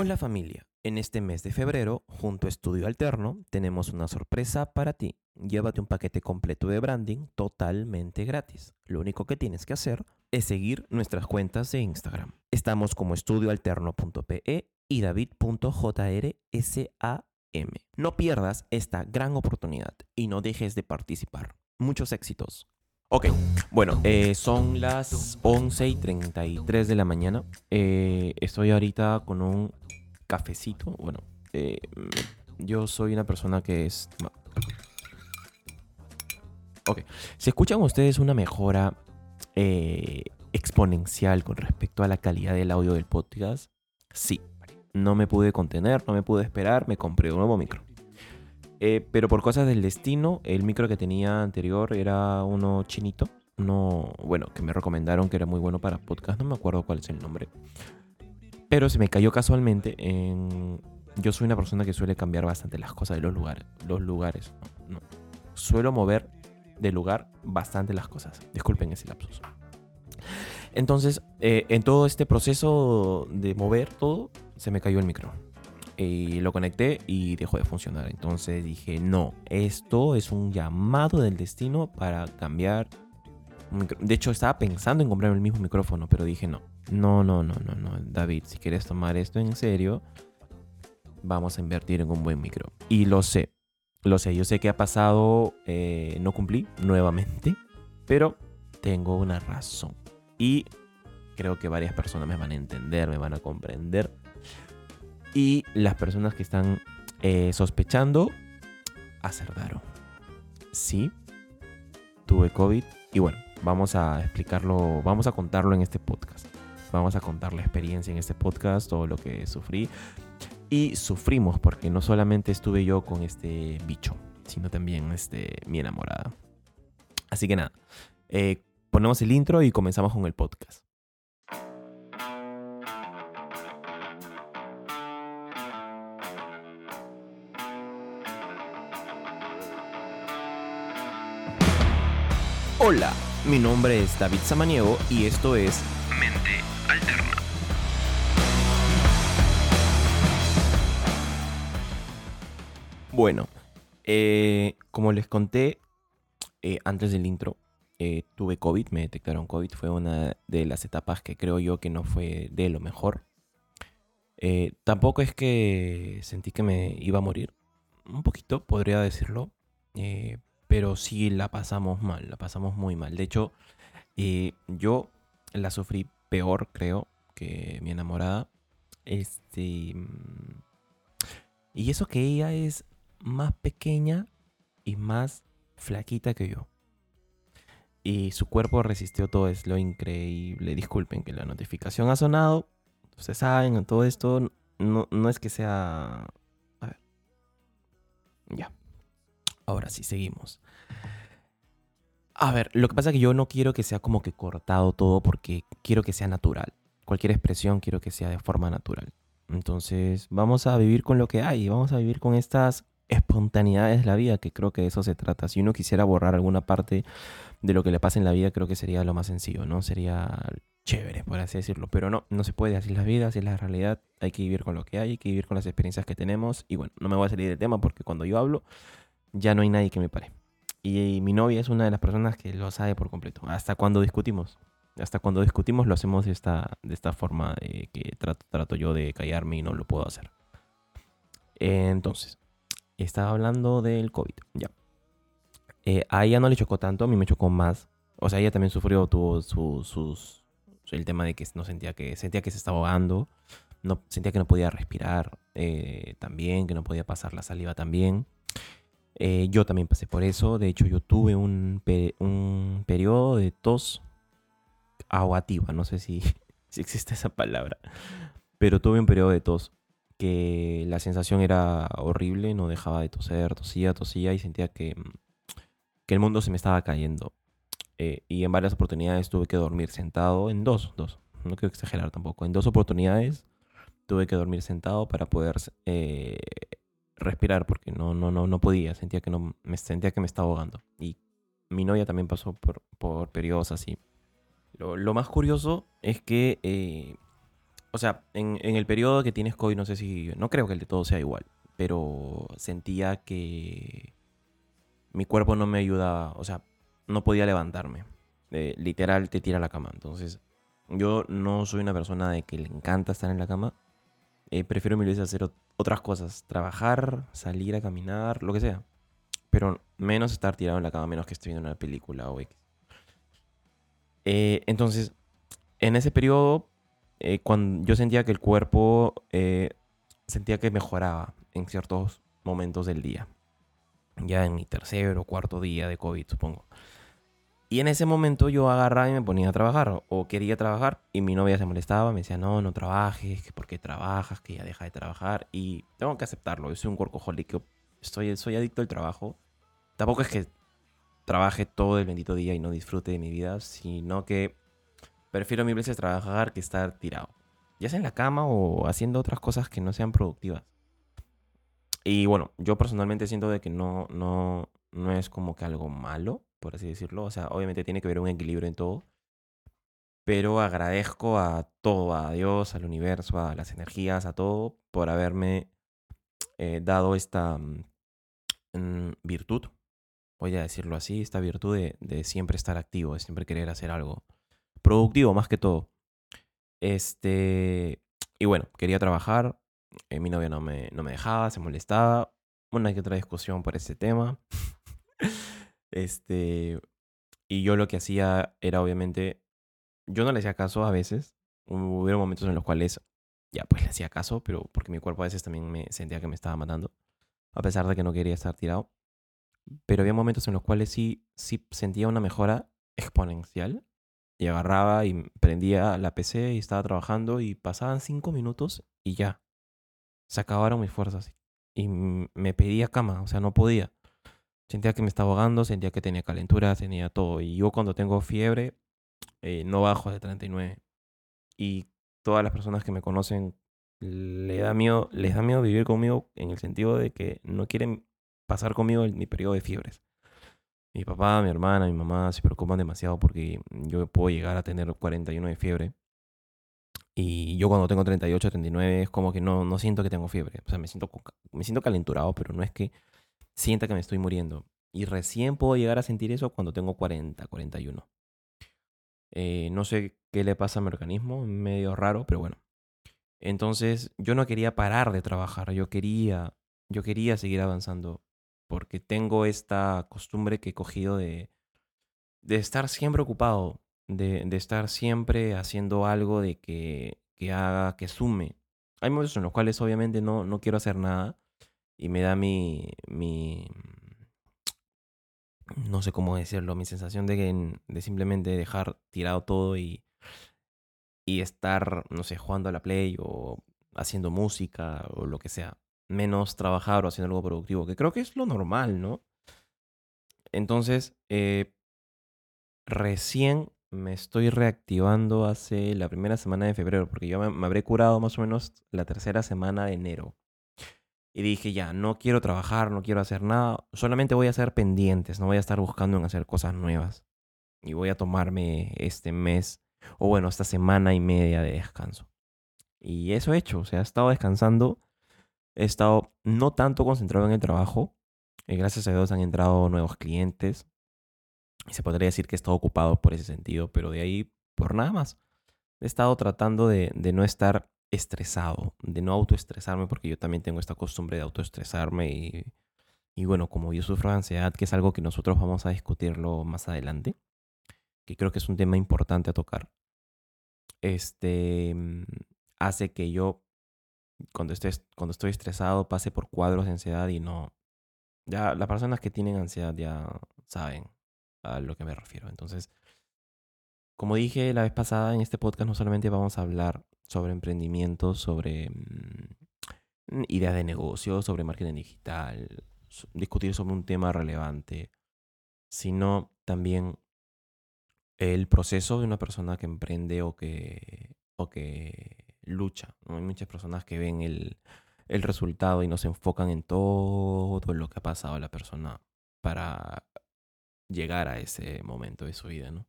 Hola familia, en este mes de febrero, junto a Estudio Alterno, tenemos una sorpresa para ti. Llévate un paquete completo de branding totalmente gratis. Lo único que tienes que hacer es seguir nuestras cuentas de Instagram. Estamos como estudioalterno.pe y david.jrsam. No pierdas esta gran oportunidad y no dejes de participar. Muchos éxitos. Ok, bueno, eh, son las 11 y 33 de la mañana. Eh, estoy ahorita con un cafecito. Bueno, eh, yo soy una persona que es... Ok, si escuchan ustedes una mejora exponencial con respecto a la calidad del audio del podcast, sí. No me pude contener, no me pude esperar, me compré un nuevo micro. Eh, pero por cosas del destino, el micro que tenía anterior era uno chinito. Uno, bueno, que me recomendaron que era muy bueno para podcast. No me acuerdo cuál es el nombre. Pero se me cayó casualmente en... Yo soy una persona que suele cambiar bastante las cosas de los lugares. Los lugares. No, Suelo mover de lugar bastante las cosas. Disculpen ese lapsus. Entonces, eh, en todo este proceso de mover todo, se me cayó el micro. Y lo conecté y dejó de funcionar. Entonces dije, no, esto es un llamado del destino para cambiar. De hecho, estaba pensando en comprar el mismo micrófono, pero dije, no, no, no, no, no, no. David, si quieres tomar esto en serio, vamos a invertir en un buen micro. Y lo sé, lo sé, yo sé que ha pasado, eh, no cumplí nuevamente, pero tengo una razón. Y creo que varias personas me van a entender, me van a comprender. Y las personas que están eh, sospechando, acertaron. Sí, tuve COVID. Y bueno, vamos a explicarlo, vamos a contarlo en este podcast. Vamos a contar la experiencia en este podcast, todo lo que sufrí. Y sufrimos porque no solamente estuve yo con este bicho, sino también este, mi enamorada. Así que nada, eh, ponemos el intro y comenzamos con el podcast. Hola, mi nombre es David Samaniego y esto es Mente Alterna. Bueno, eh, como les conté eh, antes del intro, eh, tuve COVID, me detectaron COVID, fue una de las etapas que creo yo que no fue de lo mejor. Tampoco es que sentí que me iba a morir, un poquito podría decirlo, eh, pero sí la pasamos mal, la pasamos muy mal. De hecho, eh, yo la sufrí peor, creo, que mi enamorada. Este. mm, Y eso que ella es más pequeña y más flaquita que yo. Y su cuerpo resistió todo, es lo increíble. Disculpen que la notificación ha sonado. Ustedes saben, todo esto no, no es que sea... Ahora sí, seguimos. A ver, lo que pasa es que yo no quiero que sea como que cortado todo porque quiero que sea natural. Cualquier expresión quiero que sea de forma natural. Entonces, vamos a vivir con lo que hay, vamos a vivir con estas espontaneidades de la vida, que creo que de eso se trata. Si uno quisiera borrar alguna parte de lo que le pasa en la vida, creo que sería lo más sencillo, ¿no? Sería chévere, por así decirlo. Pero no, no se puede, así es la vida, así es la realidad. Hay que vivir con lo que hay, hay que vivir con las experiencias que tenemos. Y bueno, no me voy a salir del tema porque cuando yo hablo, ya no hay nadie que me pare. Y, mi novia es una de las personas que lo sabe por completo. Hasta cuando discutimos. Hasta cuando discutimos lo hacemos de esta, de esta forma de que trato, trato yo de callarme y no lo puedo hacer. Entonces, estaba hablando del COVID. Ya. Eh, a ella no le chocó tanto, a mí me chocó más. O sea, ella también sufrió, tuvo su- sus. El tema de que no sentía que. Sentía que se estaba ahogando. No, sentía que no podía respirar eh, también, que no podía pasar la saliva también. Eh, yo también pasé por eso. De hecho, yo tuve un, un periodo de tos ahogativa. No sé si, si existe esa palabra. Pero tuve un periodo de tos que la sensación era horrible. No dejaba de toser, tosía, tosía y sentía que, mm, que el mundo se me estaba cayendo. Eh, y en varias oportunidades tuve que dormir sentado. En dos, dos. No quiero exagerar tampoco. En dos oportunidades tuve que dormir sentado para poder eh, respirar porque no, no, no, no podía. Sentía que, no, me, sentía que me estaba ahogando. Y mi novia también pasó por, por periodos así. Lo, lo más curioso es que eh, o sea, en, en el periodo que tienes COVID, no sé si, no creo que el de todo sea igual, pero sentía que mi cuerpo no me ayudaba, o sea, no podía levantarme. Eh, literal te tira a la cama. Entonces, yo no soy una persona de que le encanta estar en la cama. Eh, prefiero mil veces hacer otras cosas. Trabajar, salir a caminar, lo que sea. Pero menos estar tirado en la cama, menos que esté viendo una película o X. Eh, entonces, en ese periodo, cuando yo sentía que el cuerpo sentía que mejoraba en ciertos momentos del día. Ya en mi tercer o cuarto día de COVID, supongo. Y en ese momento yo agarraba y me ponía a trabajar, o quería trabajar, y mi novia se molestaba, me decía, no, no trabajes, que por qué trabajas, que ya deja de trabajar, y tengo que aceptarlo, yo soy un workaholic, estoy, soy adicto al trabajo. Tampoco es que trabaje todo el bendito día y no disfrute de mi vida, sino que prefiero mil veces trabajar que estar tirado. Ya sea en la cama o haciendo otras cosas que no sean productivas. Y bueno, yo personalmente siento de que no, no, no es como que algo malo, por así decirlo. O sea, obviamente tiene que haber un equilibrio en todo. Pero agradezco a todo, a Dios, al universo, a las energías, a todo, por haberme eh, dado esta mm, mm, virtud, voy a decirlo así, esta virtud de, de, siempre estar activo, de siempre querer hacer algo productivo más que todo. Este, y bueno, quería trabajar, eh, mi novia no me, no me dejaba, se molestaba, una que otra discusión por ese tema. Este, y yo lo que hacía era obviamente, yo no le hacía caso a veces, hubo momentos en los cuales ya pues le hacía caso, pero porque mi cuerpo a veces también me sentía que me estaba matando, a pesar de que no quería estar tirado. Pero había momentos en los cuales sí, sí sentía una mejora exponencial y agarraba y prendía la PC y estaba trabajando y pasaban cinco minutos y ya. Se acabaron mis fuerzas. Y me pedía cama, o sea, no podía. Sentía que me estaba ahogando, sentía que tenía calentura, tenía todo. Y yo cuando tengo fiebre, eh, no bajo de 39. Y todas las personas que me conocen le da miedo, les da miedo vivir conmigo en el sentido de que no quieren pasar conmigo mi periodo de fiebres. Mi papá, mi hermana, mi mamá se preocupan demasiado porque yo puedo llegar a tener 41 de fiebre. Y yo cuando tengo 38, 39 es como que no, no siento que tengo fiebre. O sea, me siento, me siento calenturado, pero no es que sienta que me estoy muriendo. Y recién puedo llegar a sentir eso cuando tengo 40, 41. Eh, no sé qué le pasa a mi organismo, medio raro, pero bueno. Entonces yo no quería parar de trabajar, yo quería, yo quería seguir avanzando porque tengo esta costumbre que he cogido de, de estar siempre ocupado, de, de estar siempre haciendo algo de que, que haga, que sume. Hay momentos en los cuales obviamente no, no quiero hacer nada, y me da mi, mi, no sé cómo decirlo, mi sensación de, que, de simplemente dejar tirado todo y, y estar, no sé, jugando a la play o haciendo música o lo que sea. Menos trabajar o haciendo algo productivo, que creo que es lo normal, ¿no? Entonces, eh, recién me estoy reactivando hace la primera semana de febrero, porque yo me habré curado más o menos la tercera semana de enero. Y dije, ya, no quiero trabajar, no quiero hacer nada, solamente voy a hacer pendientes, no voy a estar buscando en hacer cosas nuevas. Y voy a tomarme este mes, o bueno, esta semana y media de descanso. Y eso he hecho, o sea, he estado descansando, he estado no tanto concentrado en el trabajo, y gracias a Dios han entrado nuevos clientes. Y se podría decir que he estado ocupado por ese sentido, pero de ahí, por nada más. He estado tratando de, de no estar estresado, de no autoestresarme, porque yo también tengo esta costumbre de autoestresarme y, y bueno, como yo sufro de ansiedad, que es algo que nosotros vamos a discutirlo más adelante, que creo que es un tema importante a tocar, este mm, hace que yo cuando, esté, cuando estoy estresado pase por cuadros de ansiedad y no... Ya las personas que tienen ansiedad ya saben a lo que me refiero. Entonces, como dije la vez pasada en este podcast, no solamente vamos a hablar sobre emprendimiento, sobre mm, ideas de negocio, sobre marketing digital, discutir sobre un tema relevante, sino también el proceso de una persona que emprende o que, o que lucha. Hay muchas personas que ven el, el resultado y no se enfocan en todo lo que ha pasado a la persona para llegar a ese momento de su vida, ¿no?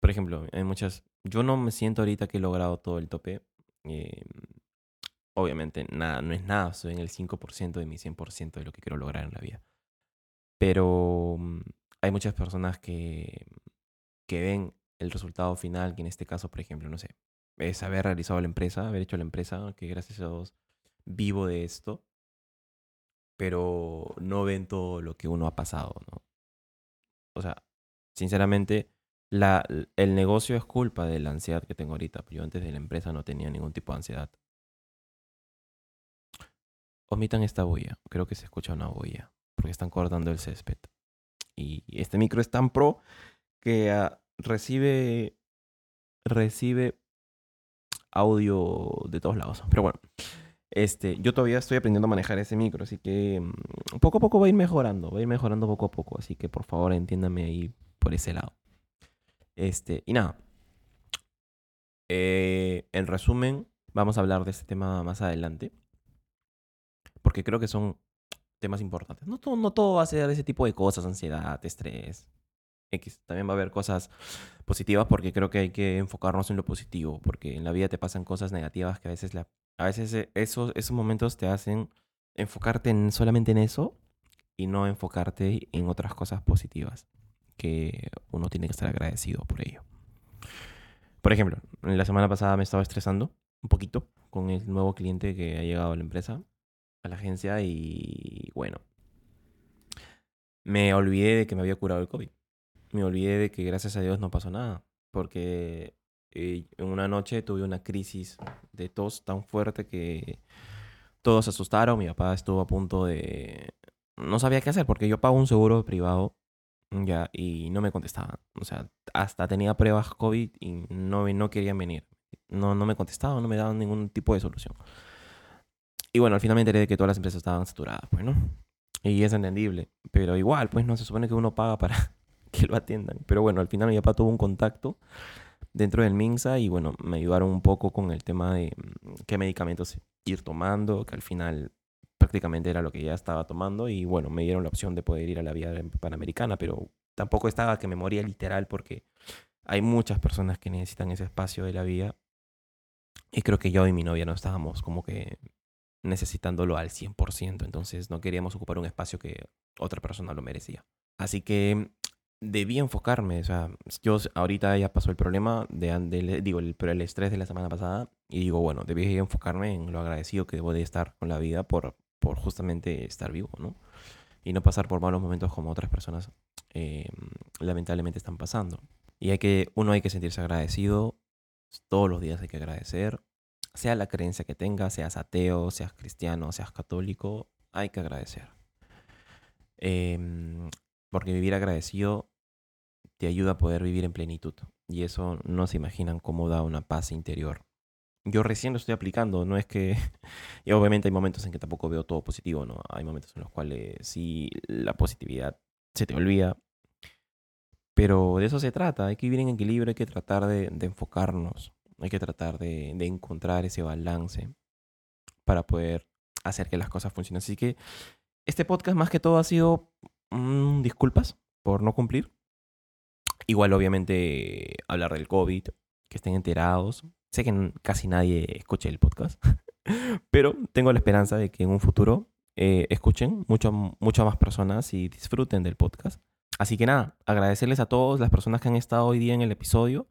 Por ejemplo, hay muchas yo no me siento ahorita que he logrado todo el tope. Eh, obviamente, nada, no es nada, soy en el 5% de mi 100% de lo que quiero lograr en la vida. Pero mm, hay muchas personas que, que ven el resultado final, que en este caso, por ejemplo, no sé, es haber realizado la empresa, haber hecho la empresa, que gracias a Dios vivo de esto, pero no ven todo lo que uno ha pasado, ¿no? O sea, sinceramente, la, el negocio es culpa de la ansiedad que tengo ahorita. Yo antes de la empresa no tenía ningún tipo de ansiedad. Omitan esta bulla. Creo que se escucha una bulla. Porque están cortando el césped. Y este micro es tan pro que ah, recibe. Recibe audio de todos lados. Pero bueno. Este, yo todavía estoy aprendiendo a manejar ese micro, así que mm, poco a poco va a ir mejorando, va a ir mejorando poco a poco, así que por favor entiéndame ahí por ese lado. Este, y nada. Eh, en resumen, vamos a hablar de este tema más adelante. Porque creo que son temas importantes. No todo, no todo va a ser ese tipo de cosas, ansiedad, estrés. X. También va a haber cosas positivas porque creo que hay que enfocarnos en lo positivo. Porque en la vida te pasan cosas negativas que a veces, la, a veces eh, esos, esos momentos te hacen enfocarte en, solamente en eso y no enfocarte en otras cosas positivas que uno tiene que estar agradecido por ello. Por ejemplo, la semana pasada me estaba estresando un poquito con el nuevo cliente que ha llegado a la empresa, a la agencia, y bueno, me olvidé de que me había curado el COVID. Me olvidé de que gracias a Dios no pasó nada, porque eh, en una noche tuve una crisis de tos tan fuerte que todos se asustaron. Mi papá estuvo a punto de... No sabía qué hacer porque yo pago un seguro privado ya, y no me contestaban. O sea, hasta tenía pruebas COVID y no, no querían venir. No, no me contestaban, no me daban ningún tipo de solución. Y bueno, al final me enteré de que todas las empresas estaban saturadas, pues, ¿no? Y es entendible. Pero igual, pues, no se supone que uno paga para que lo atiendan. Pero bueno, al final mi papá tuvo un contacto dentro del MINSA y bueno, me ayudaron un poco con el tema de mm, qué medicamentos ir tomando, que al final prácticamente era lo que ya estaba tomando y bueno, me dieron la opción de poder ir a la vía panamericana, pero tampoco estaba que me moría literal porque hay muchas personas que necesitan ese espacio de la vía y creo que yo y mi novia no estábamos como que necesitándolo al 100%, entonces no queríamos ocupar un espacio que otra persona lo merecía. Así que debí enfocarme, o sea, yo ahorita ya pasó el problema de, digo, el, el estrés de la semana pasada y digo, bueno, debí enfocarme en lo agradecido que debo de estar con la vida por por justamente estar vivo, ¿no? Y no pasar por malos momentos como otras personas eh, lamentablemente están pasando. Y hay que, uno hay que sentirse agradecido, todos los días hay que agradecer, sea la creencia que tengas, seas ateo, seas cristiano, seas católico, hay que agradecer. Em, porque vivir agradecido te ayuda a poder vivir en plenitud. Y eso no se imaginan cómo da una paz interior yo recién lo estoy aplicando, no es que... y obviamente hay momentos en que tampoco veo todo positivo, ¿no? Hay momentos en los cuales sí la positividad se te olvida. Pero de eso se trata, hay que vivir en equilibrio, hay que tratar de, enfocarnos, hay que tratar de, encontrar ese balance para poder hacer que las cosas funcionen. Así que este podcast más que todo ha sido mm, disculpas por no cumplir. Igual obviamente hablar del COVID, que estén enterados, Sé que casi nadie escuche el podcast, pero tengo la esperanza de que en un futuro eh, escuchen mucho, muchas más personas y disfruten del podcast. Así que nada, agradecerles a todas las personas que han estado hoy día en el episodio.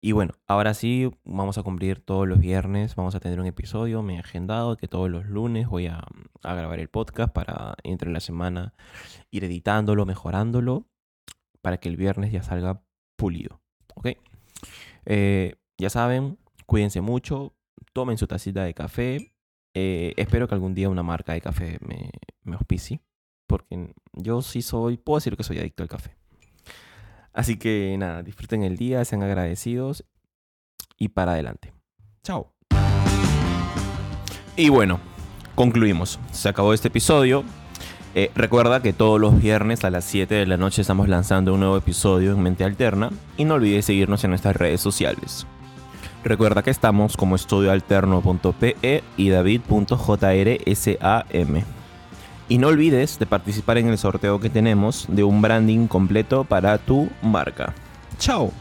Y bueno, ahora sí, vamos a cumplir todos los viernes, vamos a tener un episodio, me he agendado que todos los lunes voy a, a grabar el podcast para entre la semana ir editándolo, mejorándolo, para que el viernes ya salga pulido. ¿Ok? Eh, ya saben, cuídense mucho, tomen su tacita de café. Eh, espero que algún día una marca de café me, me porque yo sí soy, puedo decir que soy adicto al café. Así que nada, disfruten el día, sean agradecidos y para adelante. Chao. Y bueno, concluimos. Se acabó este episodio. Eh, recuerda que todos los viernes a las 7 de la noche estamos lanzando un nuevo episodio en Mente Alterna y no olvides seguirnos en nuestras redes sociales. Recuerda que estamos como estudioalterno.pe y david.jrsam. Y no olvides de participar en el sorteo que tenemos de un branding completo para tu marca. ¡Chao!